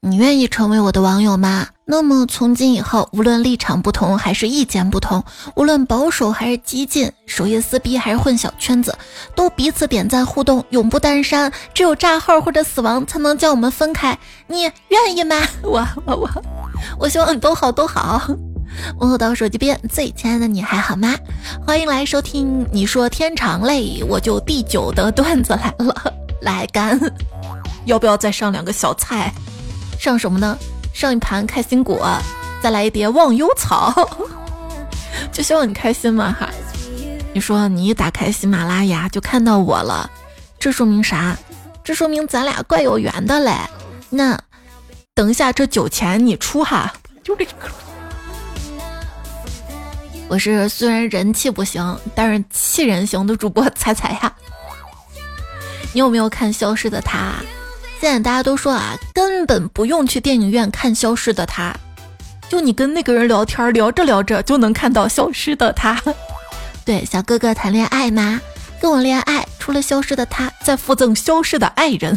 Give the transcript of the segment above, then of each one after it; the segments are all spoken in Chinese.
你愿意成为我的网友吗？那么从今以后，无论立场不同还是意见不同，无论保守还是激进，首页撕逼还是混小圈子，都彼此点赞互动，永不单删。只有炸号或者死亡才能将我们分开。你愿意吗？我我我，我希望你都好都好。问候到手机边最亲爱的你还好吗？欢迎来收听。你说天长累，我就第九的段子来了，来干。要不要再上两个小菜？上什么呢？上一盘开心果，再来一碟忘忧草，就希望你开心嘛哈。你说你一打开喜马拉雅就看到我了，这说明啥？这说明咱俩怪有缘的嘞。那等一下这酒钱你出哈。我是虽然人气不行，但是气人型的主播彩彩呀。你有没有看《消失的她》？现在大家都说啊，根本不用去电影院看《消失的她》，就你跟那个人聊天，聊着聊着就能看到消失的她。对，小哥哥谈恋爱吗？跟我恋爱，除了消失的他，再附赠消失的爱人。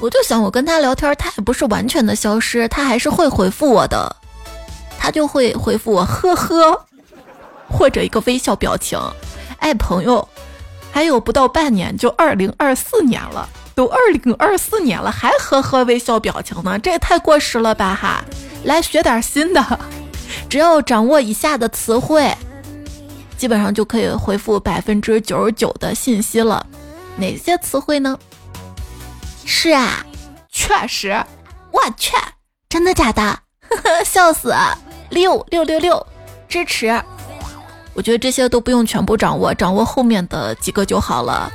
我就想，我跟他聊天，他也不是完全的消失，他还是会回复我的，他就会回复我呵呵，或者一个微笑表情。哎，朋友，还有不到半年就二零二四年了。都二零二四年了，还呵呵微笑表情呢，这也太过时了吧哈！来学点新的，只要掌握以下的词汇，基本上就可以回复百分之九十九的信息了。哪些词汇呢？是啊，确实，我去，真的假的？呵呵，笑死！六六六六，支持。我觉得这些都不用全部掌握，掌握后面的几个就好了。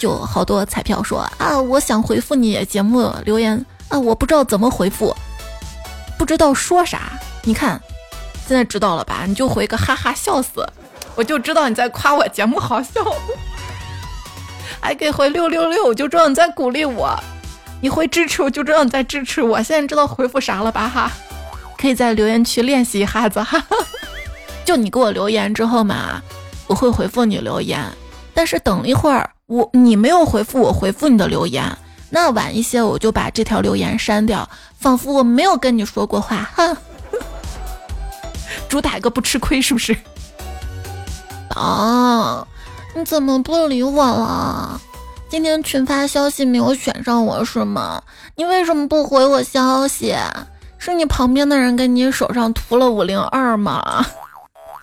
就好多彩票说啊，我想回复你节目留言啊，我不知道怎么回复，不知道说啥。你看，现在知道了吧？你就回个哈哈笑死，我就知道你在夸我节目好笑。还可以回六六六，我就知道你在鼓励我。你回支持，我就知道你在支持我。现在知道回复啥了吧？哈，可以在留言区练习一下子哈。就你给我留言之后嘛，我会回复你留言，但是等一会儿。我你没有回复我回复你的留言，那晚一些我就把这条留言删掉，仿佛我没有跟你说过话。哼，主打一个不吃亏是不是？啊，你怎么不理我了？今天群发消息没有选上我是吗？你为什么不回我消息？是你旁边的人给你手上涂了五零二吗？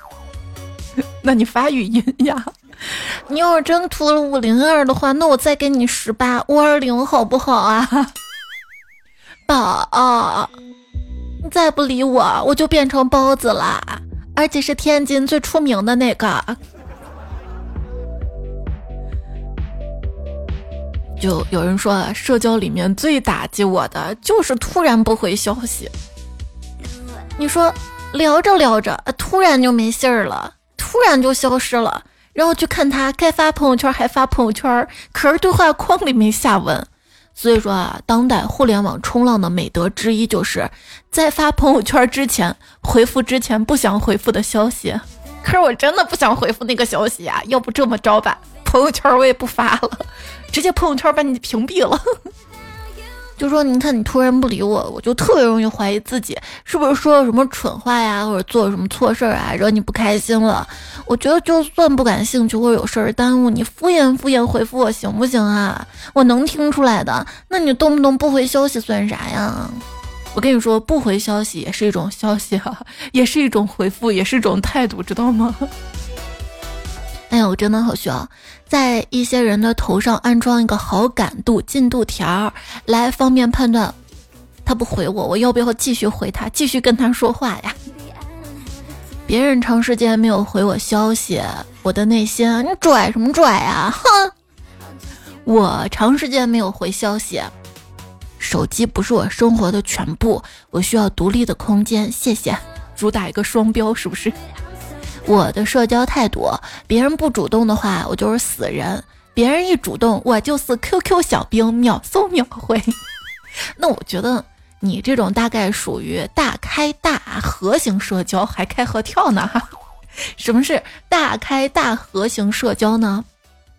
那你发语音呀。你要是真涂了五零二的话，那我再给你十八五二零好不好啊？宝，你再不理我，我就变成包子了，而且是天津最出名的那个。就有人说，社交里面最打击我的就是突然不回消息。你说聊着聊着，突然就没信儿了，突然就消失了。然后去看他该发朋友圈还发朋友圈，可是对话框里没下文。所以说啊，当代互联网冲浪的美德之一，就是在发朋友圈之前回复之前不想回复的消息。可是我真的不想回复那个消息呀，要不这么着吧，朋友圈我也不发了，直接朋友圈把你屏蔽了。就说你看你突然不理我，我就特别容易怀疑自己是不是说了什么蠢话呀，或者做了什么错事儿啊，惹你不开心了。我觉得就算不感兴趣或者有事儿耽误你，敷衍敷衍回复我行不行啊？我能听出来的。那你动不动不回消息算啥呀？我跟你说，不回消息也是一种消息啊，也是一种回复，也是一种态度，知道吗？哎呀，我真的好需要在一些人的头上安装一个好感度进度条，来方便判断他不回我，我要不要继续回他，继续跟他说话呀？别人长时间没有回我消息，我的内心你拽什么拽啊？哼！我长时间没有回消息，手机不是我生活的全部，我需要独立的空间。谢谢，主打一个双标是不是？我的社交态度，别人不主动的话，我就是死人；别人一主动，我就是 QQ 小兵，秒搜秒回。那我觉得你这种大概属于大开大合型社交，还开合跳呢哈。什么是大开大合型社交呢？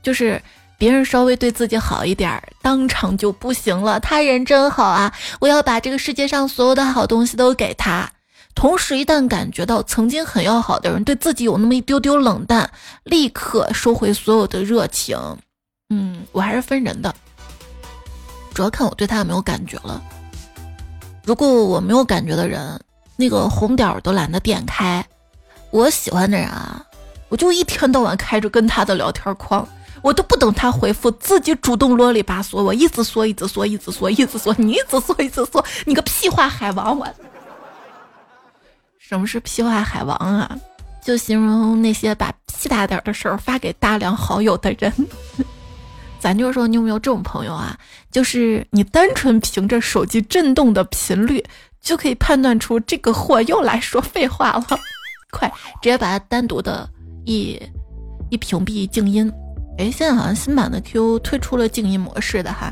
就是别人稍微对自己好一点儿，当场就不行了。他人真好啊，我要把这个世界上所有的好东西都给他。同时，一旦感觉到曾经很要好的人对自己有那么一丢丢冷淡，立刻收回所有的热情。嗯，我还是分人的，主要看我对他有没有感觉了。如果我没有感觉的人，那个红点儿都懒得点开。我喜欢的人啊，我就一天到晚开着跟他的聊天框，我都不等他回复，自己主动啰里吧嗦，我一直说，一直说，一直说，一直说，你一直说，一直说，你个屁话海王我。什么是屁话海王啊？就形容那些把屁大点的事儿发给大量好友的人。咱就说，你有没有这种朋友啊？就是你单纯凭着手机震动的频率，就可以判断出这个货又来说废话了。快，直接把它单独的一一屏蔽静音。哎，现在好像新版的 Q 推出了静音模式的哈。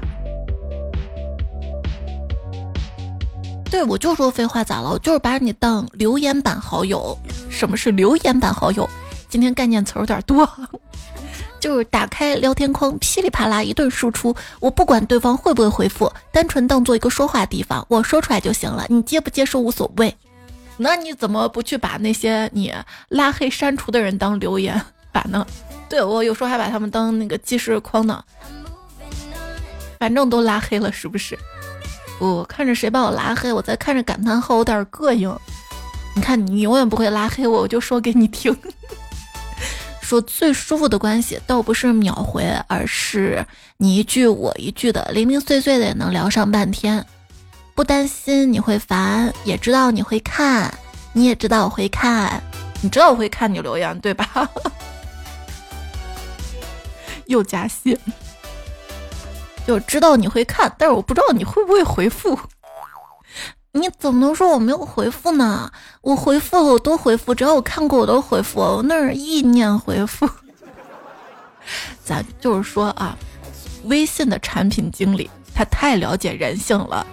对，我就说废话咋了？我就是把你当留言板好友。什么是留言板好友？今天概念词有点多，就是打开聊天框，噼里啪啦一顿输出，我不管对方会不会回复，单纯当做一个说话地方，我说出来就行了，你接不接受无所谓。那你怎么不去把那些你拉黑删除的人当留言 板呢？对我有时候还把他们当那个记事框呢，反正都拉黑了，是不是？我看着谁把我拉黑，我在看着感叹号，有点膈应。你看，你永远不会拉黑我，我就说给你听。说最舒服的关系，倒不是秒回，而是你一句我一句的，零零碎碎的也能聊上半天，不担心你会烦，也知道你会看，你也知道我会看，你知道我会看你留言对吧？又加戏。就知道你会看，但是我不知道你会不会回复。你怎么能说我没有回复呢？我回复了，我都回复，只要我看过我都回复，我那是意念回复。咱就是说啊，微信的产品经理他太了解人性了。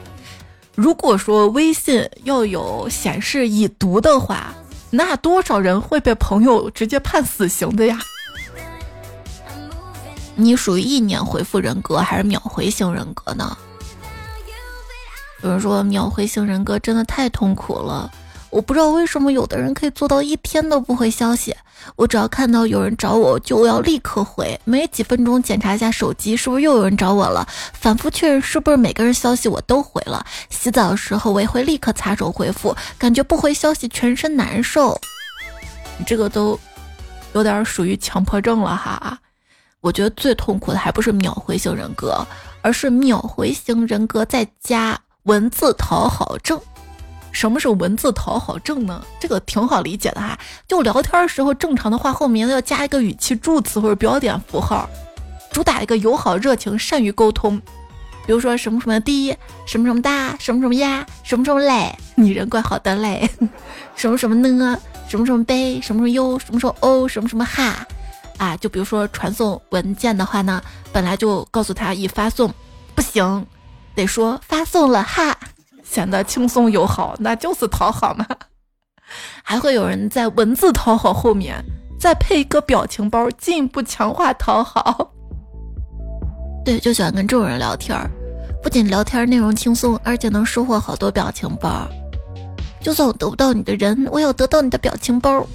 如果说微信要有显示已读的话，那多少人会被朋友直接判死刑的呀？你属于意念回复人格还是秒回型人格呢？有人说秒回型人格真的太痛苦了，我不知道为什么有的人可以做到一天都不回消息。我只要看到有人找我，就要立刻回，没几分钟检查一下手机，是不是又有人找我了？反复确认是不是每个人消息我都回了。洗澡的时候我也会立刻擦手回复，感觉不回消息全身难受。你这个都有点属于强迫症了哈。我觉得最痛苦的还不是秒回型人格，而是秒回型人格再加文字讨好症。什么是文字讨好症呢？这个挺好理解的哈，就聊天的时候正常的话后面要加一个语气助词或者标点符号，主打一个友好热情、善于沟通。比如说什么什么的，什么什么大，什么什么呀，什么什么嘞，你人怪好的嘞，什么什么呢，什么什么呗，什么什么哟，什么什么哦，什么什么哈。啊，就比如说传送文件的话呢，本来就告诉他已发送，不行，得说发送了哈，显得轻松友好，那就是讨好嘛。还会有人在文字讨好后面再配一个表情包，进一步强化讨好。对，就喜欢跟这种人聊天，不仅聊天内容轻松，而且能收获好多表情包。就算我得不到你的人，我要得到你的表情包。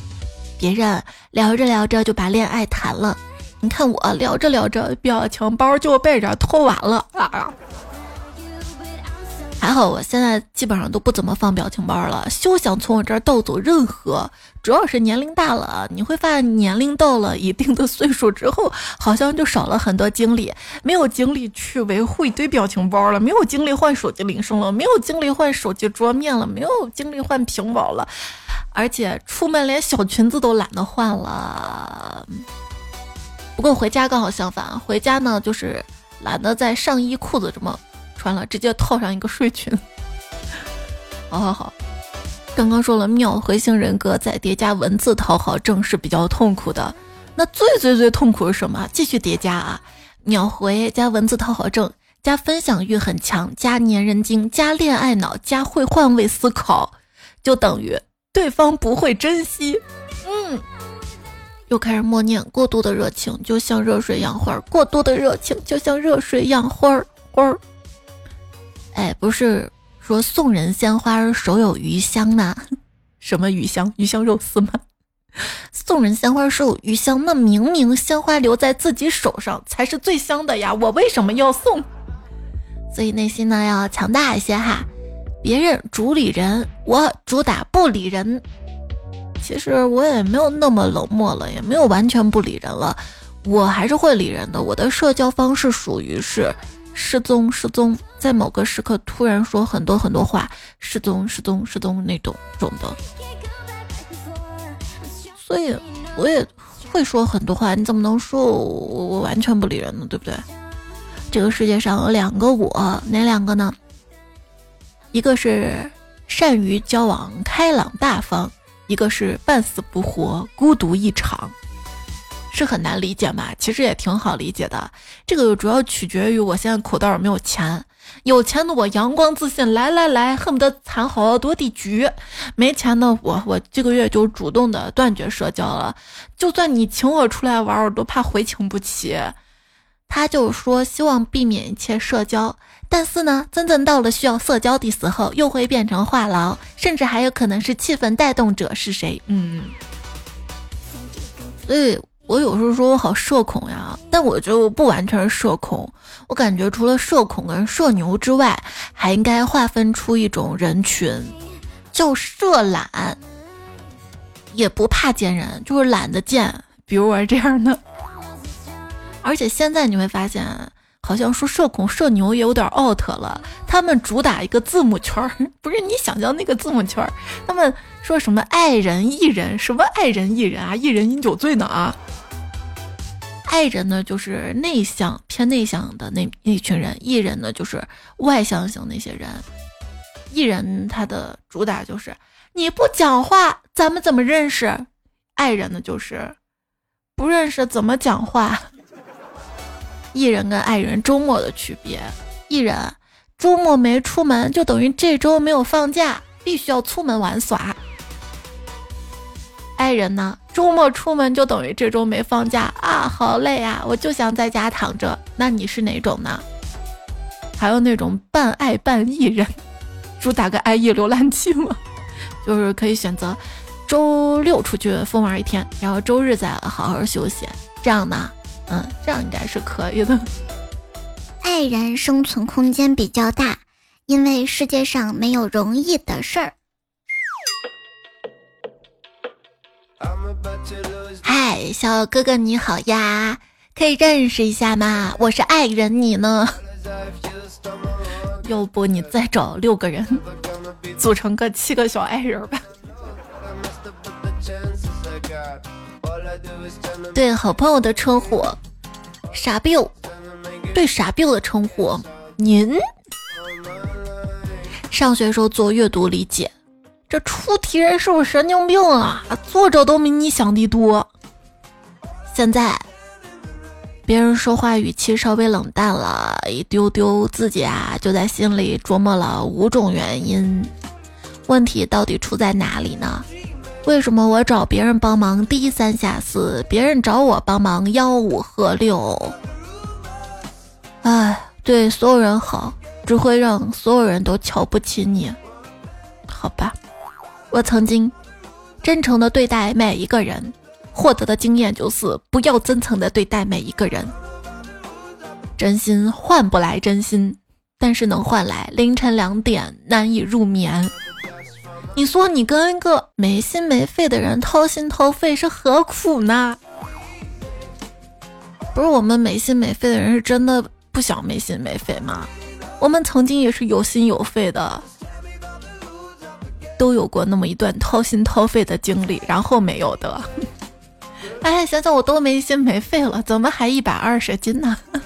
别人聊着聊着就把恋爱谈了，你看我聊着聊着表情包就被人偷完了啊！还好我现在基本上都不怎么放表情包了，休想从我这儿盗走任何。主要是年龄大了，你会发现年龄到了一定的岁数之后，好像就少了很多精力，没有精力去维护一堆表情包了，没有精力换手机铃声了，没有精力换手机桌面了，没有精力换屏保了。而且出门连小裙子都懒得换了，不过回家刚好相反，回家呢就是懒得在上衣裤子这么穿了，直接套上一个睡裙。好好好，刚刚说了秒回型人格再叠加文字讨好症是比较痛苦的，那最最最痛苦是什么？继续叠加啊，秒回加文字讨好症加分享欲很强加粘人精加恋爱脑加会换位思考，就等于。对方不会珍惜，嗯，又开始默念：过度的热情就像热水养花，过度的热情就像热水养花花。哎，不是说送人鲜花手有余香吗？什么鱼香？鱼香肉丝吗？送人鲜花手有余香，那明明鲜花留在自己手上才是最香的呀！我为什么要送？所以内心呢要强大一些哈。别人主理人，我主打不理人。其实我也没有那么冷漠了，也没有完全不理人了，我还是会理人的。我的社交方式属于是失踪失踪，在某个时刻突然说很多很多话，失踪失踪失踪那种种的。所以我也会说很多话，你怎么能说我我完全不理人呢？对不对？这个世界上有两个我，哪两个呢？一个是善于交往、开朗大方。一个是半死不活、孤独一场，是很难理解嘛？其实也挺好理解的。这个主要取决于我现在口袋有没有钱。有钱的我阳光自信，来来来，恨不得藏好多地局。没钱的我，我这个月就主动的断绝社交了。就算你请我出来玩，我都怕回请不起。他就说希望避免一切社交。但是呢，真正到了需要社交的时候，又会变成话痨，甚至还有可能是气氛带动者是谁？嗯，所以我有时候说我好社恐呀，但我觉得我不完全是社恐，我感觉除了社恐跟社牛之外，还应该划分出一种人群，叫社懒，也不怕见人，就是懒得见，比如我这样的。而且现在你会发现。好像说社恐社牛也有点 out 了，他们主打一个字母圈儿，不是你想象那个字母圈儿。他们说什么爱人、艺人，什么爱人、艺人啊，一人饮酒醉呢啊。爱人呢就是内向偏内向的那那群人，艺人呢就是外向型那些人。艺人他的主打就是你不讲话，咱们怎么认识？爱人呢就是不认识怎么讲话。艺人跟爱人周末的区别：艺人周末没出门，就等于这周没有放假，必须要出门玩耍；爱人呢，周末出门就等于这周没放假啊，好累啊，我就想在家躺着。那你是哪种呢？还有那种半爱半艺人，主打个爱 e 浏览器吗？就是可以选择周六出去疯玩一天，然后周日再好好休息，这样呢？嗯，这样应该是可以的。爱人生存空间比较大，因为世界上没有容易的事儿。嗨，小哥哥你好呀，可以认识一下吗？我是爱人，你呢？要不你再找六个人，组成个七个小爱人吧。对好朋友的称呼，傻逼。对傻逼的称呼，您。上学时候做阅读理解，这出题人是不是神经病啊？作者都没你想的多。现在，别人说话语气稍微冷淡了一丢丢，自己啊就在心里琢磨了五种原因。问题到底出在哪里呢？为什么我找别人帮忙低三下四，别人找我帮忙吆五喝六？哎，对所有人好，只会让所有人都瞧不起你。好吧，我曾经真诚的对待每一个人，获得的经验就是不要真诚的对待每一个人。真心换不来真心，但是能换来凌晨两点难以入眠。你说你跟一个没心没肺的人掏心掏肺是何苦呢？不是我们没心没肺的人是真的不想没心没肺吗？我们曾经也是有心有肺的，都有过那么一段掏心掏肺的经历，然后没有的。哎，想想我都没心没肺了，怎么还一百二十斤呢？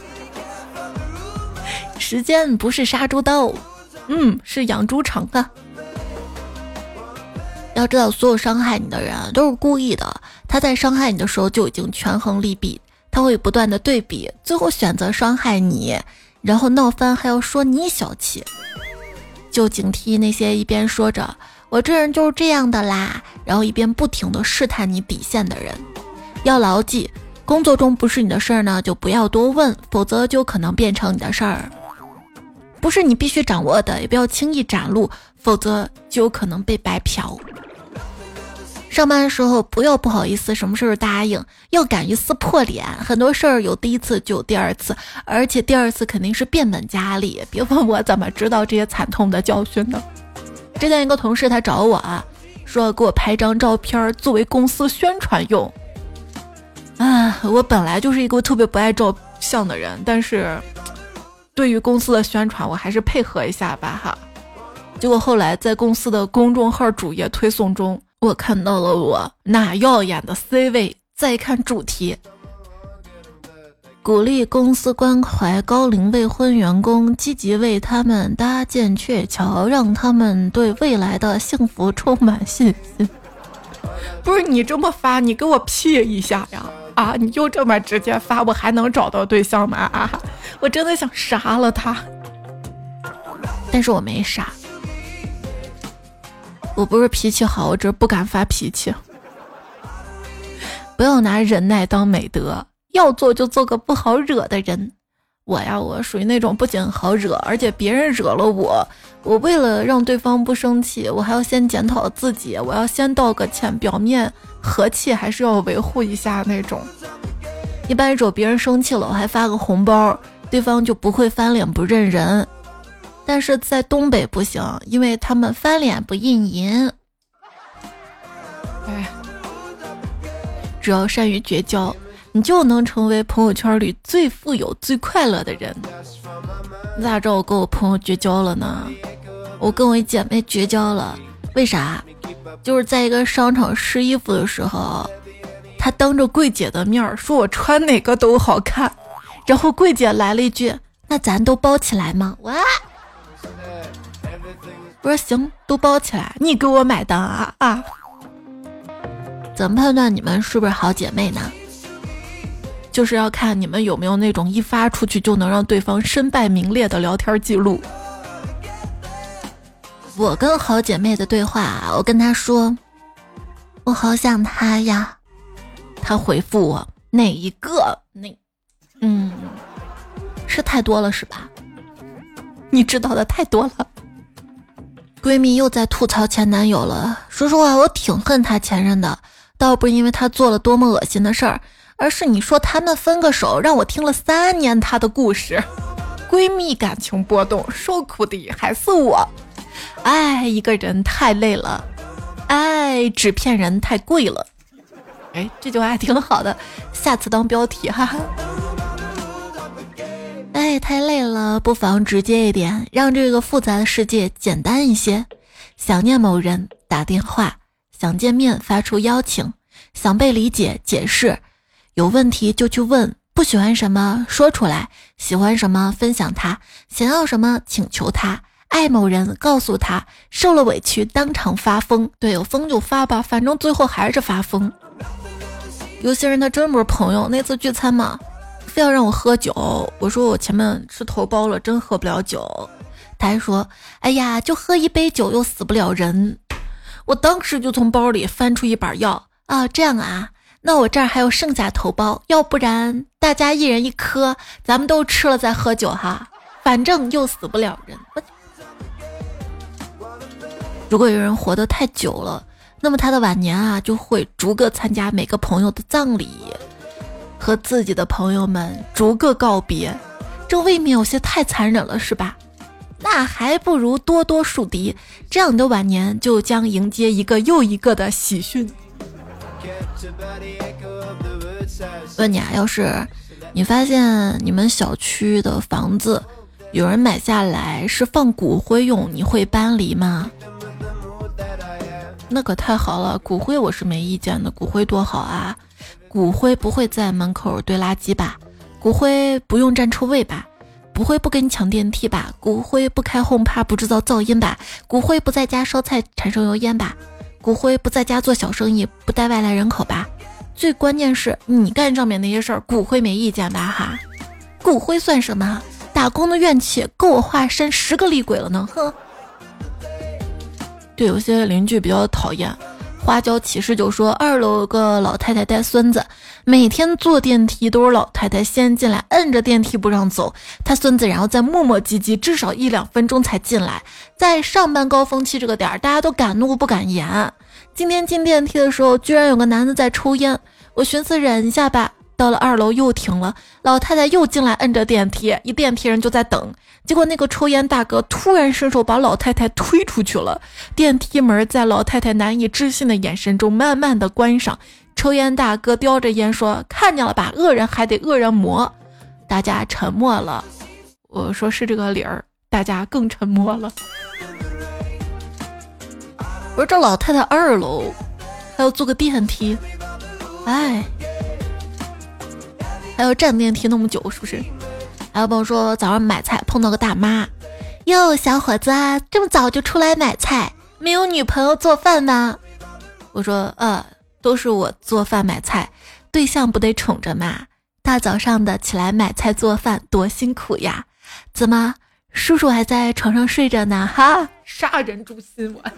时间不是杀猪刀，嗯，是养猪场的。要知道，所有伤害你的人都是故意的。他在伤害你的时候就已经权衡利弊，他会不断的对比，最后选择伤害你，然后闹翻还要说你小气。就警惕那些一边说着“我这人就是这样的啦”，然后一边不停的试探你底线的人。要牢记，工作中不是你的事儿呢，就不要多问，否则就可能变成你的事儿。不是你必须掌握的，也不要轻易展露，否则就有可能被白嫖。上班的时候不要不好意思，什么事儿答应，要敢于撕破脸。很多事儿有第一次就有第二次，而且第二次肯定是变本加厉。别问我怎么知道这些惨痛的教训的。之前一个同事他找我啊，说要给我拍张照片作为公司宣传用。啊，我本来就是一个特别不爱照相的人，但是对于公司的宣传，我还是配合一下吧哈。结果后来在公司的公众号主页推送中。我看到了我那耀眼的 C 位，再看主题，鼓励公司关怀高龄未婚员工，积极为他们搭建鹊桥，让他们对未来的幸福充满信心。不是你这么发，你给我 P 一下呀！啊，你就这么直接发，我还能找到对象吗？啊，我真的想杀了他，但是我没杀。我不是脾气好，我只是不敢发脾气。不要拿忍耐当美德，要做就做个不好惹的人。我呀，我属于那种不仅好惹，而且别人惹了我，我为了让对方不生气，我还要先检讨自己，我要先道个歉，表面和气还是要维护一下那种。一般惹别人生气了，我还发个红包，对方就不会翻脸不认人。但是在东北不行，因为他们翻脸不认人。哎，只要善于绝交，你就能成为朋友圈里最富有、最快乐的人。你咋知道我跟我朋友绝交了呢？我跟我一姐妹绝交了，为啥？就是在一个商场试衣服的时候，她当着柜姐的面说我穿哪个都好看，然后柜姐来了一句：“那咱都包起来吗？”哇！我说行，都包起来，你给我买单啊啊！怎么判断你们是不是好姐妹呢？就是要看你们有没有那种一发出去就能让对方身败名裂的聊天记录。我跟好姐妹的对话，我跟她说，我好想他呀。她回复我哪一个？那，嗯，是太多了是吧？你知道的太多了。闺蜜又在吐槽前男友了。说实话，我挺恨她前任的，倒不是因为他做了多么恶心的事儿，而是你说他们分个手，让我听了三年他的故事。闺蜜感情波动，受苦的还是我。爱一个人太累了，爱纸片人太贵了。哎，这句话还挺好的，下次当标题哈哈。哎，太累了，不妨直接一点，让这个复杂的世界简单一些。想念某人，打电话；想见面，发出邀请；想被理解，解释；有问题就去问；不喜欢什么，说出来；喜欢什么，分享他；想要什么，请求他；爱某人，告诉他；受了委屈，当场发疯。对，有疯就发吧，反正最后还是发疯。有些人他真不是朋友。那次聚餐嘛。非要让我喝酒，我说我前面吃头孢了，真喝不了酒。他还说：“哎呀，就喝一杯酒又死不了人。”我当时就从包里翻出一把药啊，这样啊，那我这儿还有剩下头孢，要不然大家一人一颗，咱们都吃了再喝酒哈，反正又死不了人。如果有人活得太久了，那么他的晚年啊，就会逐个参加每个朋友的葬礼。和自己的朋友们逐个告别，这未免有些太残忍了，是吧？那还不如多多树敌，这样你的晚年就将迎接一个又一个的喜讯。问你啊，要是你发现你们小区的房子有人买下来是放骨灰用，你会搬离吗？那可太好了，骨灰我是没意见的，骨灰多好啊！骨灰不会在门口堆垃圾吧？骨灰不用占车位吧？不会不给你抢电梯吧？骨灰不开轰趴不制造噪音吧？骨灰不在家烧菜产生油烟吧？骨灰不在家做小生意不带外来人口吧？最关键是你干上面那些事儿，骨灰没意见吧？哈，骨灰算什么？打工的怨气够我化身十个厉鬼了呢！哼。对，有些邻居比较讨厌。花椒骑士就说，二楼有个老太太带孙子，每天坐电梯都是老太太先进来，摁着电梯不让走，他孙子然后再磨磨唧唧，至少一两分钟才进来。在上班高峰期这个点儿，大家都敢怒不敢言。今天进电梯的时候，居然有个男的在抽烟，我寻思忍一下吧。到了二楼又停了，老太太又进来摁着电梯，一电梯人就在等。结果那个抽烟大哥突然伸手把老太太推出去了，电梯门在老太太难以置信的眼神中慢慢的关上。抽烟大哥叼着烟说：“看见了吧，恶人还得恶人磨。”大家沉默了。我说是这个理儿，大家更沉默了。我说这老太太二楼还要坐个电梯，哎。还要站电梯那么久，是不是？还有朋友说早上买菜碰到个大妈，哟，小伙子这么早就出来买菜，没有女朋友做饭吗？我说呃，都是我做饭买菜，对象不得宠着吗？大早上的起来买菜做饭多辛苦呀！怎么，叔叔还在床上睡着呢？哈，杀人诛心！我。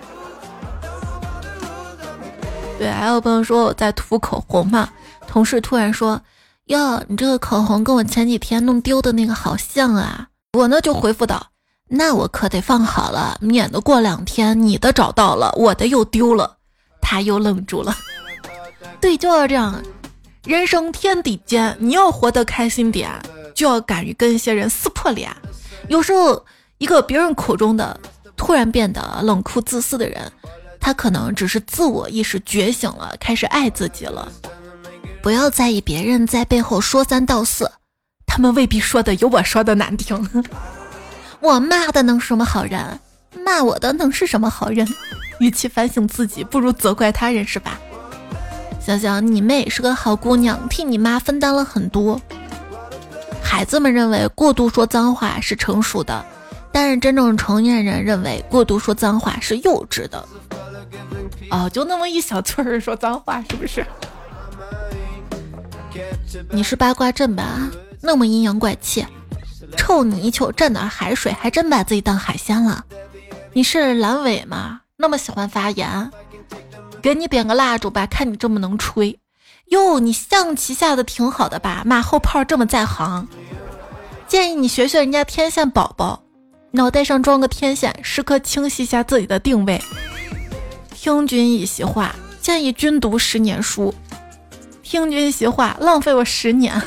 对，还有朋友说我在涂口红嘛，同事突然说。哟，你这个口红跟我前几天弄丢的那个好像啊！我呢就回复道：“那我可得放好了，免得过两天你的找到了，我的又丢了。”他又愣住了。对，就要这样。人生天地间，你要活得开心点，就要敢于跟一些人撕破脸。有时候，一个别人口中的突然变得冷酷自私的人，他可能只是自我意识觉醒了，开始爱自己了。不要在意别人在背后说三道四，他们未必说的有我说的难听。我骂的能是什么好人？骂我的能是什么好人？与其反省自己，不如责怪他人，是吧？想想你妹是个好姑娘，替你妈分担了很多。孩子们认为过度说脏话是成熟的，但是真正成年人认为过度说脏话是幼稚的。哦，就那么一小撮人说脏话，是不是？你是八卦阵吧？那么阴阳怪气，臭泥鳅蘸点海水，还真把自己当海鲜了。你是阑尾吗？那么喜欢发言，给你点个蜡烛吧，看你这么能吹。哟，你象棋下的挺好的吧？马后炮这么在行，建议你学学人家天线宝宝，脑袋上装个天线，时刻清晰一下自己的定位。听君一席话，建议君读十年书。听君一席话，浪费我十年。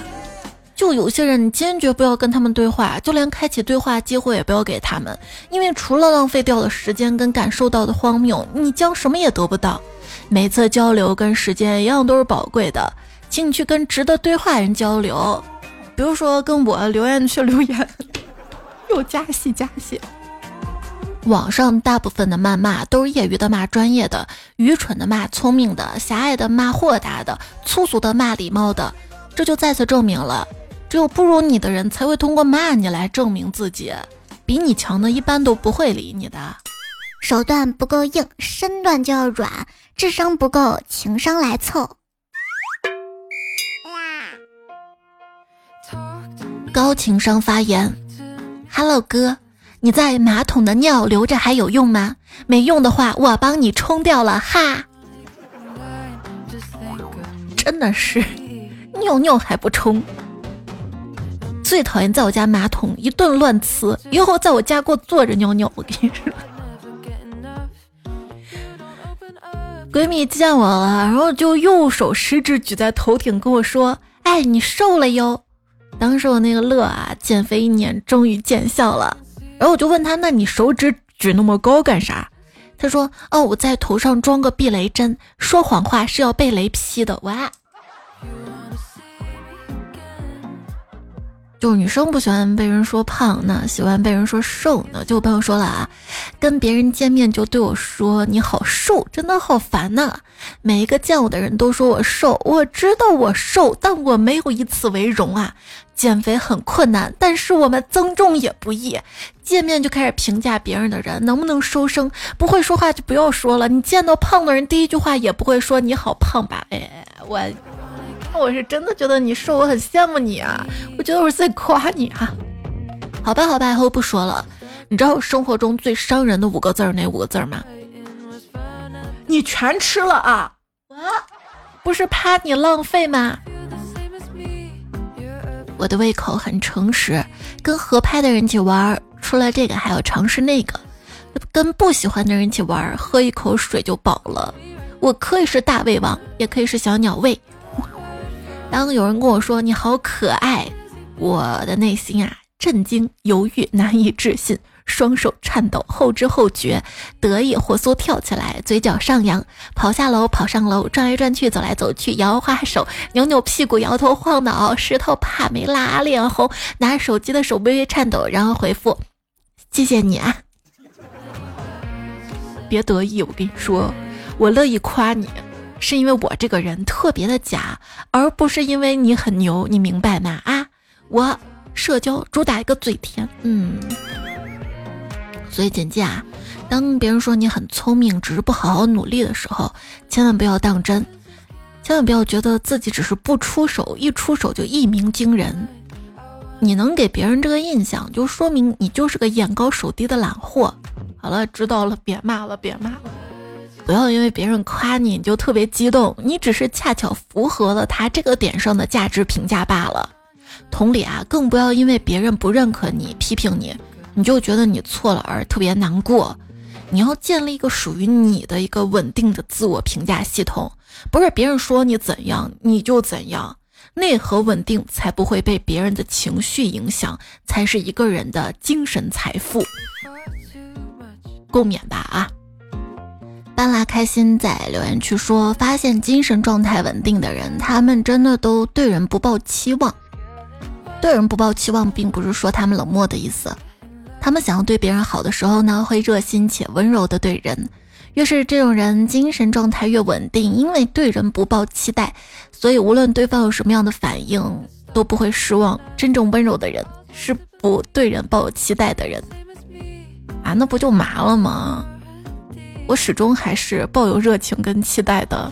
就有些人，你坚决不要跟他们对话，就连开启对话机会也不要给他们，因为除了浪费掉的时间跟感受到的荒谬，你将什么也得不到。每次交流跟时间一样都是宝贵的，请你去跟值得对话人交流，比如说跟我留言区留言，又加戏加戏。网上大部分的谩骂都是业余的骂专业的，愚蠢的骂聪明的，狭隘的骂豁达的，粗俗的骂礼貌的。这就再次证明了，只有不如你的人才会通过骂你来证明自己。比你强的一般都不会理你的。手段不够硬，身段就要软；智商不够，情商来凑。高情商发言，Hello 哥。你在马桶的尿留着还有用吗？没用的话，我帮你冲掉了哈。真的是尿尿还不冲，最讨厌在我家马桶一顿乱呲，以后在我家给我坐着尿尿。我跟你说，闺蜜见我了，然后就右手食指举在头顶跟我说：“哎，你瘦了哟。”当时我那个乐啊，减肥一年终于见效了。然后我就问他：“那你手指举那么高干啥？”他说：“哦，我在头上装个避雷针，说谎话是要被雷劈的。”哇！就是女生不喜欢被人说胖，那喜欢被人说瘦呢。就我朋友说了啊，跟别人见面就对我说你好瘦，真的好烦呐。每一个见我的人都说我瘦，我知道我瘦，但我没有以此为荣啊。减肥很困难，但是我们增重也不易。见面就开始评价别人的人能不能收声，不会说话就不要说了。你见到胖的人，第一句话也不会说你好胖吧？哎，我。我是真的觉得你瘦，我很羡慕你啊！我觉得我是在夸你啊。好吧，好吧，以后不说了。你知道我生活中最伤人的五个字儿哪五个字儿吗？你全吃了啊？啊不是怕你浪费吗？我的胃口很诚实，跟合拍的人一起玩，除了这个还要尝试那个；跟不喜欢的人一起玩，喝一口水就饱了。我可以是大胃王，也可以是小鸟胃。当有人跟我说你好可爱，我的内心啊震惊、犹豫、难以置信，双手颤抖、后知后觉、得意、火速跳起来，嘴角上扬，跑下楼、跑上楼，转来转去、走来走去，摇花手、扭扭屁股、摇头晃脑，石头怕没拉，脸红，拿手机的手微微颤抖，然后回复：“谢谢你啊，别得意，我跟你说，我乐意夸你。”是因为我这个人特别的假，而不是因为你很牛，你明白吗？啊，我社交主打一个嘴甜，嗯。所以简介啊，当别人说你很聪明，只是不好好努力的时候，千万不要当真，千万不要觉得自己只是不出手，一出手就一鸣惊人。你能给别人这个印象，就说明你就是个眼高手低的懒货。好了，知道了，别骂了，别骂了。不要因为别人夸你，你就特别激动，你只是恰巧符合了他这个点上的价值评价罢了。同理啊，更不要因为别人不认可你、批评你，你就觉得你错了而特别难过。你要建立一个属于你的一个稳定的自我评价系统，不是别人说你怎样你就怎样，内核稳定才不会被别人的情绪影响，才是一个人的精神财富。共勉吧啊！半拉开心在留言区说：“发现精神状态稳定的人，他们真的都对人不抱期望。对人不抱期望，并不是说他们冷漠的意思。他们想要对别人好的时候呢，会热心且温柔的对人。越是这种人，精神状态越稳定，因为对人不抱期待，所以无论对方有什么样的反应，都不会失望。真正温柔的人，是不对人抱有期待的人。啊，那不就麻了吗？”我始终还是抱有热情跟期待的，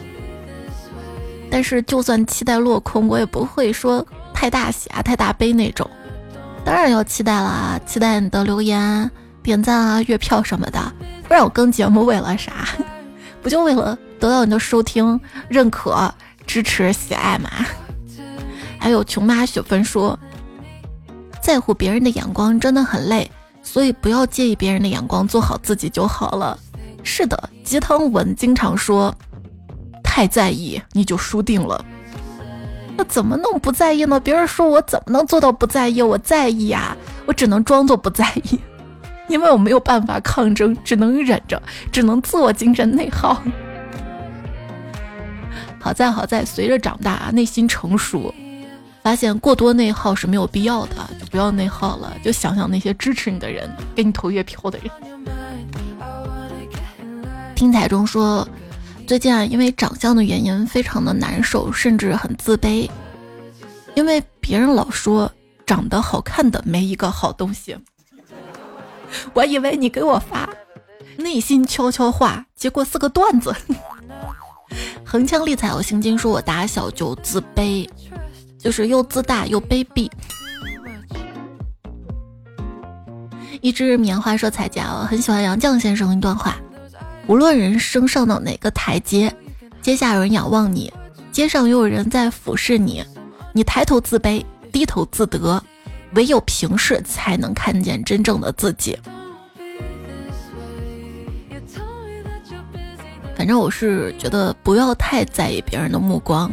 但是就算期待落空，我也不会说太大喜啊、太大悲那种。当然要期待啦，期待你的留言、点赞啊、月票什么的。不然我更节目为了啥？不就为了得到你的收听、认可、支持、喜爱嘛？还有穷妈雪芬说，在乎别人的眼光真的很累，所以不要介意别人的眼光，做好自己就好了。是的，鸡汤文经常说，太在意你就输定了。那怎么能不在意呢？别人说我怎么能做到不在意？我在意呀，我只能装作不在意，因为我没有办法抗争，只能忍着，只能自我精神内耗。好在好在，随着长大，内心成熟，发现过多内耗是没有必要的，就不要内耗了，就想想那些支持你的人，给你投月票的人。听彩中说，最近啊，因为长相的原因，非常的难受，甚至很自卑，因为别人老说长得好看的没一个好东西。我以为你给我发内心悄悄话，结果是个段子。横枪立彩，我心经说我打小就自卑，就是又自大又卑鄙。一只棉花说彩家，我很喜欢杨绛先生一段话。无论人生上到哪个台阶，阶下有人仰望你，街上又有人在俯视你，你抬头自卑，低头自得，唯有平视才能看见真正的自己。反正我是觉得不要太在意别人的目光。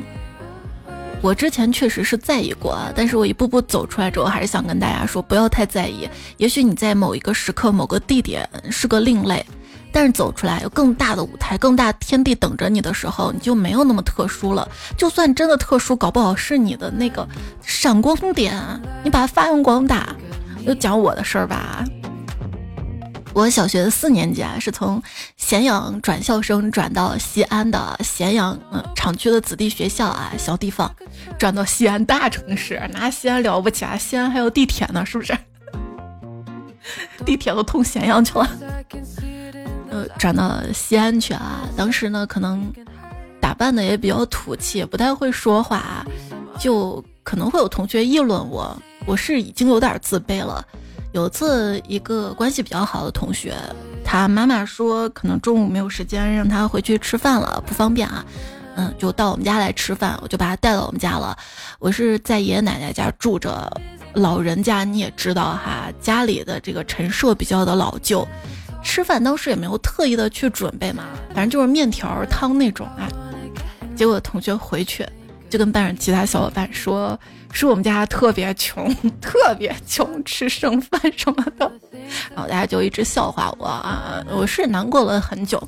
我之前确实是在意过啊，但是我一步步走出来之后，还是想跟大家说，不要太在意。也许你在某一个时刻、某个地点是个另类。但是走出来有更大的舞台、更大天地等着你的时候，你就没有那么特殊了。就算真的特殊，搞不好是你的那个闪光点，你把它发扬光大。就讲我的事儿吧。我小学四年级啊，是从咸阳转校生转到西安的咸阳，嗯，厂区的子弟学校啊，小地方，转到西安大城市，拿西安了不起啊？西安还有地铁呢，是不是？地铁都通咸阳去了。呃，转到西安去啊！当时呢，可能打扮的也比较土气，不太会说话，就可能会有同学议论我。我是已经有点自卑了，有次一个关系比较好的同学，他妈妈说可能中午没有时间让他回去吃饭了，不方便啊。嗯，就到我们家来吃饭，我就把他带到我们家了。我是在爷爷奶奶家住着，老人家你也知道哈，家里的这个陈设比较的老旧，吃饭当时也没有特意的去准备嘛，反正就是面条汤那种啊。结果同学回去就跟班上其他小伙伴说，说我们家特别穷，特别穷，吃剩饭什么的，然后大家就一直笑话我啊，我是难过了很久，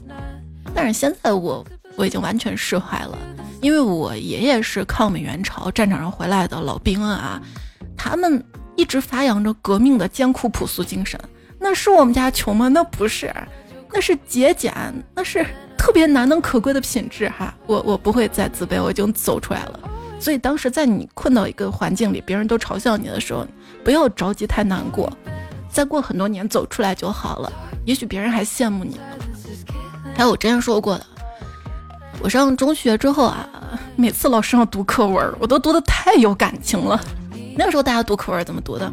但是现在我。我已经完全释怀了，因为我爷爷是抗美援朝战场上回来的老兵啊，他们一直发扬着革命的艰苦朴素精神。那是我们家穷吗？那不是，那是节俭，那是特别难能可贵的品质哈。我我不会再自卑，我已经走出来了。所以当时在你困到一个环境里，别人都嘲笑你的时候，不要着急太难过，再过很多年走出来就好了。也许别人还羡慕你。还有我之前说过的。我上中学之后啊，每次老师让读课文，我都读的太有感情了。那个时候大家读课文怎么读的？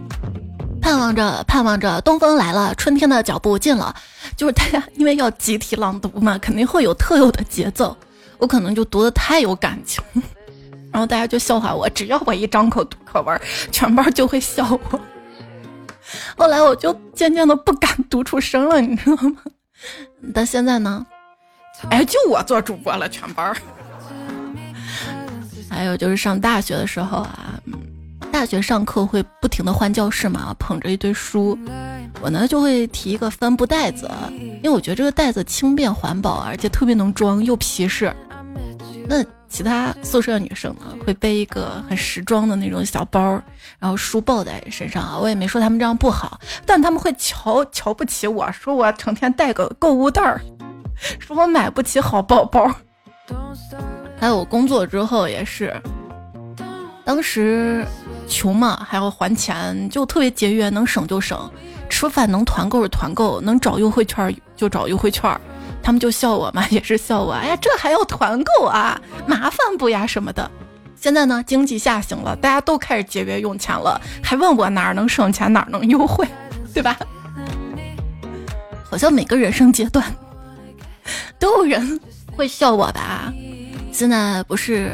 盼望着，盼望着，东风来了，春天的脚步近了。就是大家因为要集体朗读嘛，肯定会有特有的节奏。我可能就读的太有感情，然后大家就笑话我。只要我一张口读课文，全班就会笑我。后来我就渐渐的不敢读出声了，你知道吗？但现在呢？哎，就我做主播了，全班。还有就是上大学的时候啊，大学上课会不停的换教室嘛，捧着一堆书，我呢就会提一个帆布袋子，因为我觉得这个袋子轻便环保，而且特别能装，又皮实。那其他宿舍女生呢，会背一个很时装的那种小包，然后书抱在身上啊。我也没说他们这样不好，但他们会瞧瞧不起我，说我成天带个购物袋儿。说我买不起好包包，还有我工作之后也是，当时穷嘛，还要还钱，就特别节约，能省就省，吃饭能团购是团购，能找优惠券就找优惠券，他们就笑我嘛，也是笑我，哎呀，这还要团购啊，麻烦不呀什么的。现在呢，经济下行了，大家都开始节约用钱了，还问我哪儿能省钱，哪儿能优惠，对吧？好像每个人生阶段。都有人会笑我吧？现在不是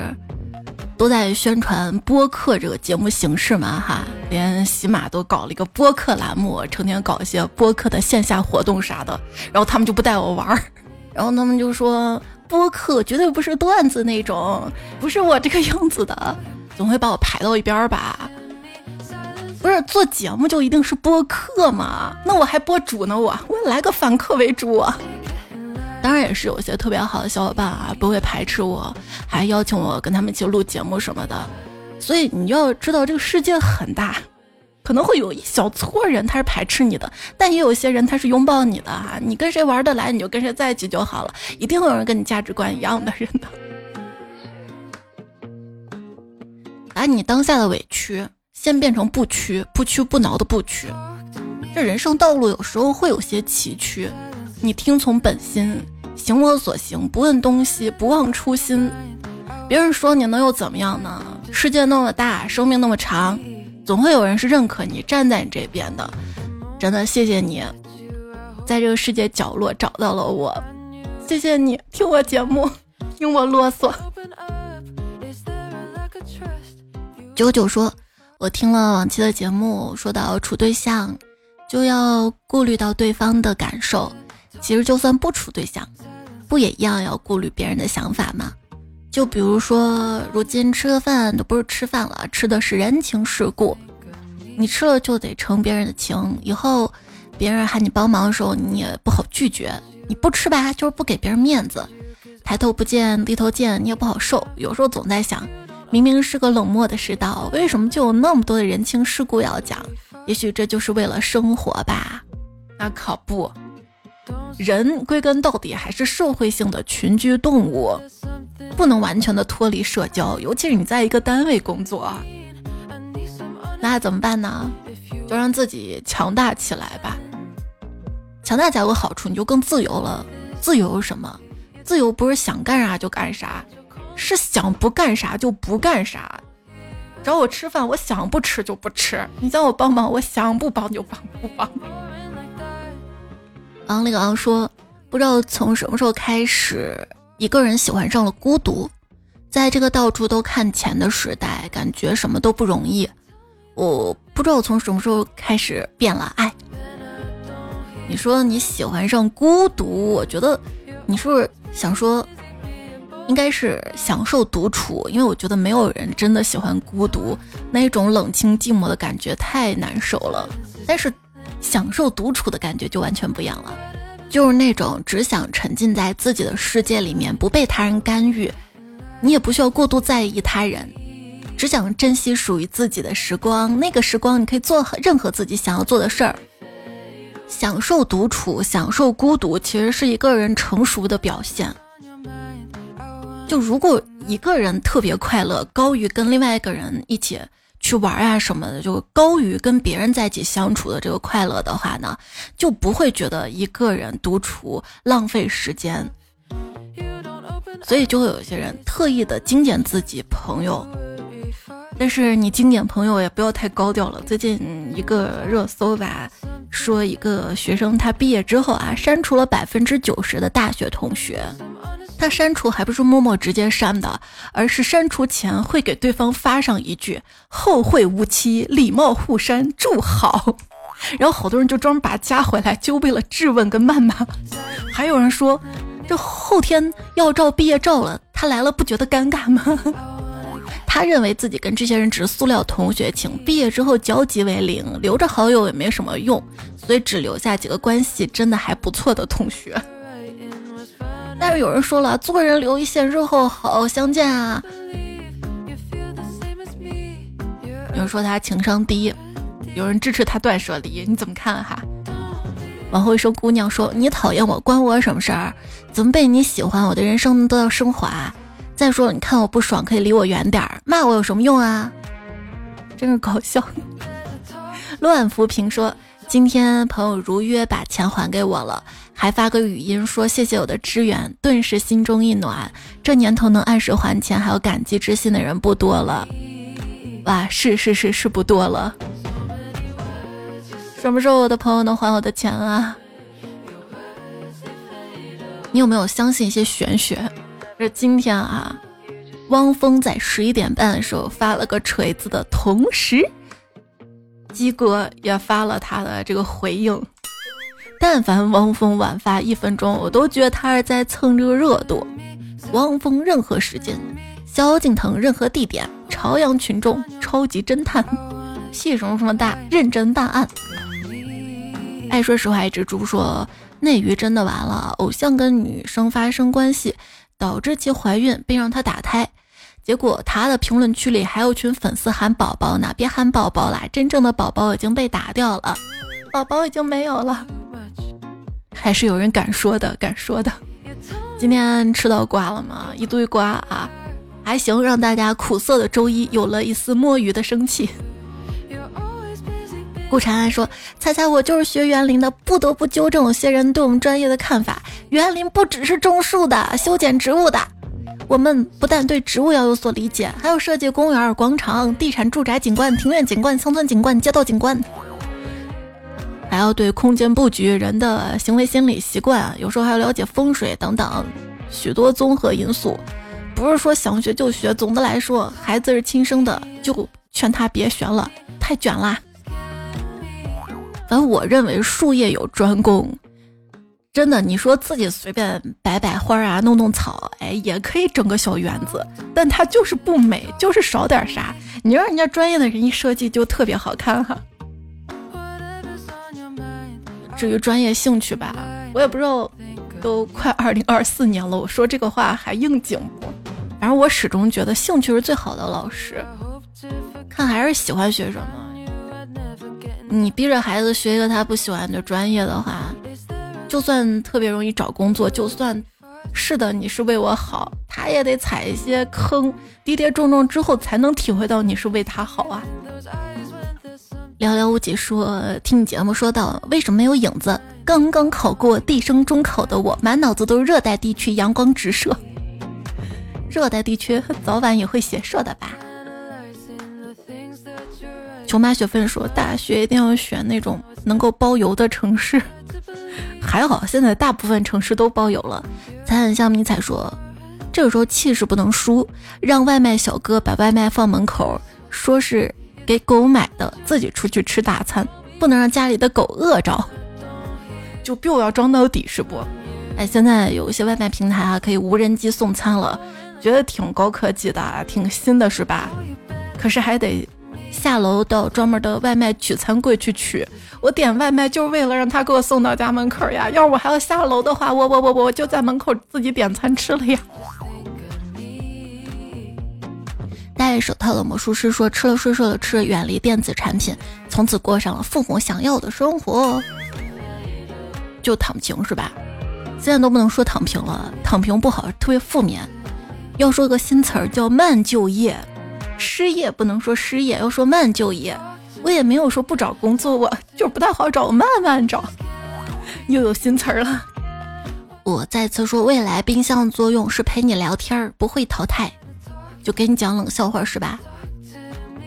都在宣传播客这个节目形式嘛？哈，连喜马都搞了一个播客栏目，成天搞一些播客的线下活动啥的。然后他们就不带我玩儿，然后他们就说播客绝对不是段子那种，不是我这个样子的，总会把我排到一边儿吧？不是做节目就一定是播客吗？那我还播主呢，我我来个反客为主！当然也是有些特别好的小伙伴啊，不会排斥我，还邀请我跟他们一起录节目什么的。所以你要知道，这个世界很大，可能会有一小撮人他是排斥你的，但也有些人他是拥抱你的哈。你跟谁玩得来，你就跟谁在一起就好了，一定会有人跟你价值观一样的人的。把你当下的委屈先变成不屈不屈不挠的不屈，这人生道路有时候会有些崎岖，你听从本心。行我所行，不问东西，不忘初心。别人说你能又怎么样呢？世界那么大，生命那么长，总会有人是认可你，站在你这边的。真的谢谢你，在这个世界角落找到了我。谢谢你听我节目，听我啰嗦。九九说，我听了往期的节目，说到处对象，就要顾虑到对方的感受。其实就算不处对象。不也一样要顾虑别人的想法吗？就比如说，如今吃个饭都不是吃饭了，吃的是人情世故。你吃了就得承别人的情，以后别人喊你帮忙的时候，你也不好拒绝。你不吃吧，就是不给别人面子。抬头不见低头见，你也不好受。有时候总在想，明明是个冷漠的世道，为什么就有那么多的人情世故要讲？也许这就是为了生活吧？那可不。人归根到底还是社会性的群居动物，不能完全的脱离社交，尤其是你在一个单位工作，那怎么办呢？就让自己强大起来吧。强大才有好处，你就更自由了。自由什么？自由不是想干啥就干啥，是想不干啥就不干啥。找我吃饭，我想不吃就不吃；你叫我帮忙，我想不帮就帮不帮。昂里昂说，不知道从什么时候开始，一个人喜欢上了孤独。在这个到处都看钱的时代，感觉什么都不容易。我不知道从什么时候开始变了爱。你说你喜欢上孤独，我觉得你是不是想说，应该是享受独处？因为我觉得没有人真的喜欢孤独，那种冷清寂寞的感觉太难受了。但是享受独处的感觉就完全不一样了，就是那种只想沉浸在自己的世界里面，不被他人干预。你也不需要过度在意他人，只想珍惜属于自己的时光。那个时光，你可以做任何自己想要做的事儿，享受独处，享受孤独，其实是一个人成熟的表现。就如果一个人特别快乐，高于跟另外一个人一起去玩啊什么的，就高于跟别人在一起相处的这个快乐的话呢，就不会觉得一个人独处浪费时间。所以就会有些人特意的精简自己朋友，但是你精简朋友也不要太高调了。最近一个热搜吧，说一个学生他毕业之后啊，删除了百分之九十的大学同学。他删除还不是默默直接删的，而是删除前会给对方发上一句“后会无期，礼貌互删，祝好”，然后好多人就专门把他加回来，就为了质问跟谩骂。还有人说。这后天要照毕业照了，他来了不觉得尴尬吗？他认为自己跟这些人只是塑料同学情，毕业之后交集为零，留着好友也没什么用，所以只留下几个关系真的还不错的同学。但是有人说了，做人留一线，日后好相见啊。有人说他情商低，有人支持他断舍离，你怎么看哈？往后一声姑娘说：“你讨厌我，关我什么事儿？”怎么被你喜欢？我的人生都要升华。再说，你看我不爽，可以离我远点儿。骂我有什么用啊？真是搞笑。乱扶贫说，今天朋友如约把钱还给我了，还发个语音说谢谢我的支援，顿时心中一暖。这年头能按时还钱还有感激之心的人不多了。哇，是是是是不多了。什么时候我的朋友能还我的钱啊？你有没有相信一些玄学？这今天啊，汪峰在十一点半的时候发了个锤子的同时，鸡哥也发了他的这个回应。但凡汪峰晚发一分钟，我都觉得他是在蹭这个热度。汪峰任何时间，萧敬腾任何地点，朝阳群众超级侦探，戏什么什么大，认真办案。爱说实话，一只猪说。内娱真的完了，偶像跟女生发生关系，导致其怀孕并让她打胎，结果他的评论区里还有群粉丝喊宝宝呢，别喊宝宝啦，真正的宝宝已经被打掉了，宝宝已经没有了，还是有人敢说的，敢说的。今天吃到瓜了吗？一堆瓜啊，还行，让大家苦涩的周一有了一丝摸鱼的生气。顾长安说：“猜猜我就是学园林的，不得不纠正有些人对我们专业的看法。园林不只是种树的、修剪植物的，我们不但对植物要有所理解，还有设计公园、广场、地产、住宅景观、庭院景观、乡村景观、街道景观，还要对空间布局、人的行为心理习惯，有时候还要了解风水等等许多综合因素。不是说想学就学。总的来说，孩子是亲生的，就劝他别学了，太卷啦。”反正我认为术业有专攻，真的，你说自己随便摆摆花啊，弄弄草，哎，也可以整个小园子，但它就是不美，就是少点啥。你让人家专业的人一设计，就特别好看哈。至于专业兴趣吧，我也不知道，都快二零二四年了，我说这个话还应景不？反正我始终觉得兴趣是最好的老师，看还是喜欢学什么。你逼着孩子学一个他不喜欢的专业的话，就算特别容易找工作，就算是的，你是为我好，他也得踩一些坑，跌跌撞撞之后才能体会到你是为他好啊。寥寥无几说，听你节目说到为什么没有影子？刚刚考过地生中考的我，满脑子都是热带地区阳光直射，热带地区早晚也会斜射的吧？球妈雪芬说，大学一定要选那种能够包邮的城市。还好，现在大部分城市都包邮了。彩很像迷彩说，这个时候气势不能输，让外卖小哥把外卖放门口，说是给狗买的，自己出去吃大餐，不能让家里的狗饿着。就逼我要装到底是不？哎，现在有一些外卖平台啊，可以无人机送餐了，觉得挺高科技的，挺新的是吧？可是还得下楼到专门的外卖取餐柜去取。我点外卖就是为了让他给我送到家门口呀！要是我还要下楼的话，我我我我我就在门口自己点餐吃了呀。戴手套的魔术师说：“吃了睡，睡了吃，远离电子产品，从此过上了父母想要的生活。”就躺平是吧？现在都不能说躺平了，躺平不好，特别负面。要说个新词儿叫慢就业，失业不能说失业，要说慢就业。我也没有说不找工作，我就不太好找，我慢慢找。又有新词儿了。我再次说，未来冰箱作用是陪你聊天儿，不会淘汰。就给你讲冷笑话是吧？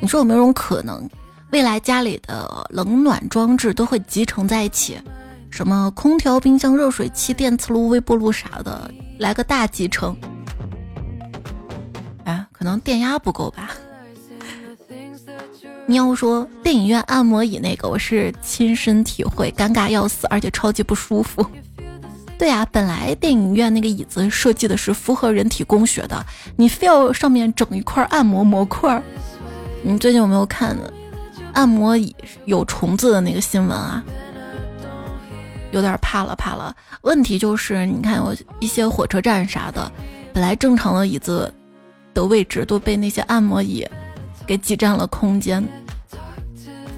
你说有没有种可能，未来家里的冷暖装置都会集成在一起？什么空调、冰箱、热水器、电磁炉、微波炉啥的，来个大集成。可能电压不够吧。喵说电影院按摩椅那个，我是亲身体会，尴尬要死，而且超级不舒服。对啊，本来电影院那个椅子设计的是符合人体工学的，你非要上面整一块按摩模块。你最近有没有看按摩椅有虫子的那个新闻啊？有点怕了怕了。问题就是，你看有一些火车站啥的，本来正常的椅子的位置都被那些按摩椅给挤占了空间。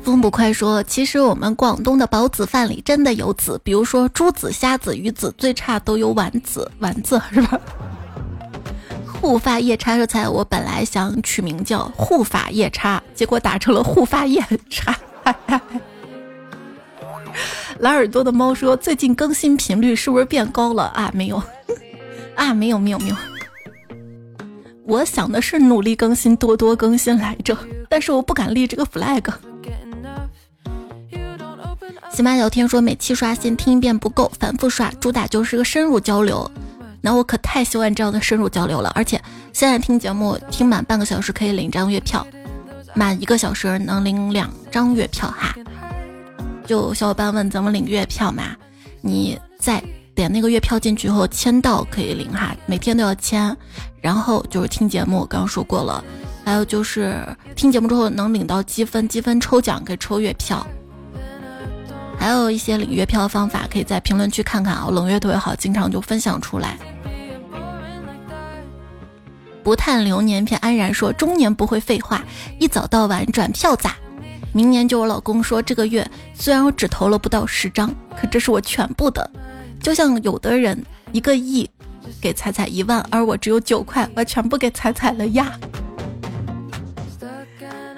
风不快说，其实我们广东的煲子饭里真的有籽，比如说猪子、虾子、鱼子，最差都有丸子，丸子是吧？护发夜叉说菜，我本来想取名叫护发夜叉，结果打成了护发夜叉。蓝耳朵的猫说：“最近更新频率是不是变高了啊？没有，啊没有没有没有。我想的是努力更新，多多更新来着，但是我不敢立这个 flag。”喜马聊天说：“每期刷新听一遍不够，反复刷，主打就是个深入交流。那我可太喜欢这样的深入交流了，而且现在听节目听满半个小时可以领张月票，满一个小时能领两张月票哈。”就小伙伴问怎么领月票嘛？你在点那个月票进去后签到可以领哈，每天都要签。然后就是听节目，刚刚说过了。还有就是听节目之后能领到积分，积分抽奖可以抽月票。还有一些领月票的方法，可以在评论区看看啊。冷月特别好，经常就分享出来。不叹流年片安然说：中年不会废话，一早到晚转票咋？明年就我老公说，这个月虽然我只投了不到十张，可这是我全部的。就像有的人一个亿给彩彩一万，而我只有九块，我全部给彩彩了呀。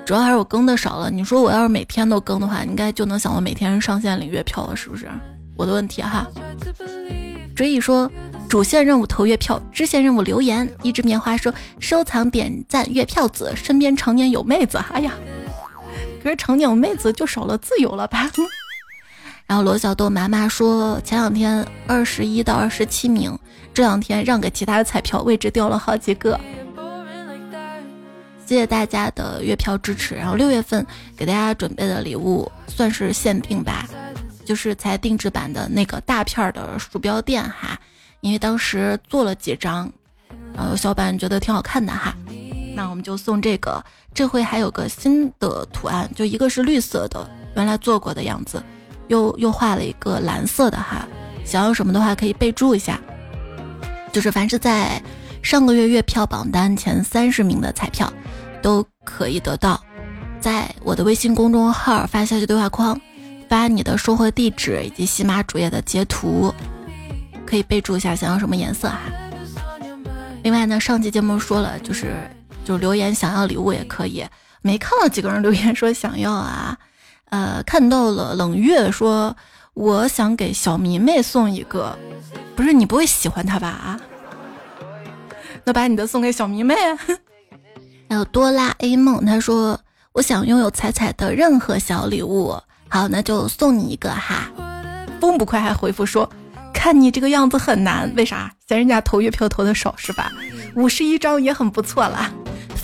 主要还是我更的少了。你说我要是每天都更的话，应该就能想我每天上线领月票了，是不是？我的问题哈。追忆说主线任务投月票，支线任务留言。一只棉花说收藏点赞月票子，身边常年有妹子。哎呀。可是常年有妹子就少了自由了吧？然后罗小豆妈妈说，前两天二十一到二十七名，这两天让给其他的彩票位置掉了好几个。谢谢大家的月票支持。然后六月份给大家准备的礼物算是限定吧，就是才定制版的那个大片的鼠标垫哈，因为当时做了几张，然后小板觉得挺好看的哈。那我们就送这个，这回还有个新的图案，就一个是绿色的，原来做过的样子，又又画了一个蓝色的哈。想要什么的话可以备注一下，就是凡是在上个月月票榜单前三十名的彩票，都可以得到。在我的微信公众号发消息对话框，发你的收货地址以及喜马主页的截图，可以备注一下想要什么颜色哈。另外呢，上期节目说了就是。就留言想要礼物也可以，没看到几个人留言说想要啊，呃，看到了冷月说我想给小迷妹送一个，不是你不会喜欢她吧？啊，那把你的送给小迷妹。还有哆啦 A 梦，他说我想拥有彩彩的任何小礼物。好，那就送你一个哈。风不快还回复说，看你这个样子很难，为啥？嫌人家投月票投的少是吧？五十一张也很不错啦。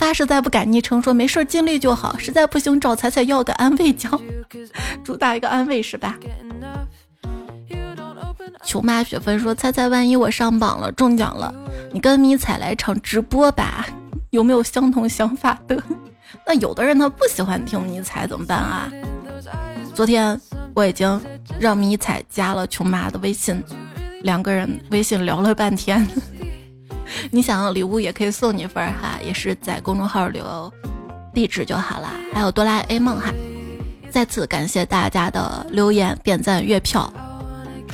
发实在不敢昵称，说没事尽力就好，实在不行找彩彩要个安慰奖，主打一个安慰是吧？穷妈雪芬说，猜猜万一我上榜了中奖了，你跟迷彩来场直播吧，有没有相同想法的？那有的人他不喜欢听迷彩怎么办啊？昨天我已经让迷彩加了琼妈的微信，两个人微信聊了半天。你想要礼物也可以送你一份哈，也是在公众号留地址就好了。还有哆啦 A 梦哈，再次感谢大家的留言、点赞、月票。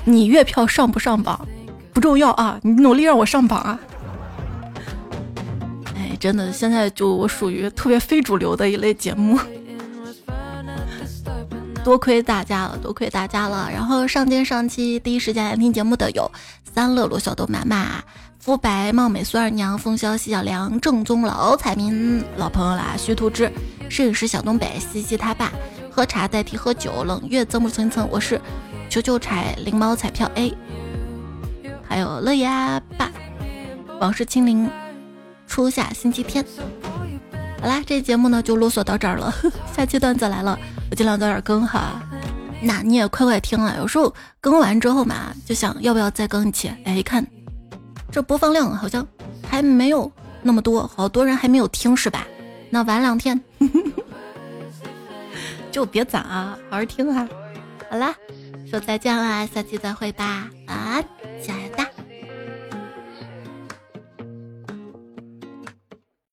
你月票上不上榜不重要啊，你努力让我上榜啊！哎，真的，现在就我属于特别非主流的一类节目。多亏大家了，多亏大家了。然后上天上期第一时间来听节目的有三乐、罗小豆、妈妈、肤白貌美苏二娘、风萧、西小梁、正宗老彩民、老朋友啦，徐图之、摄影师小东北、西西他爸、喝茶代替喝酒、冷月增不层层，我是球球彩灵猫彩票 A，还有乐呀爸、往事清零、初夏星期天。好啦，这节目呢就啰嗦到这儿了，下期段子来了。我尽量早点更哈，那你也快快听啊！有时候更完之后嘛，就想要不要再更一期？哎，一看这播放量好像还没有那么多，好多人还没有听是吧？那晚两天 就别攒啊，好好听啊！好啦，说再见啦，下期再会吧，晚安。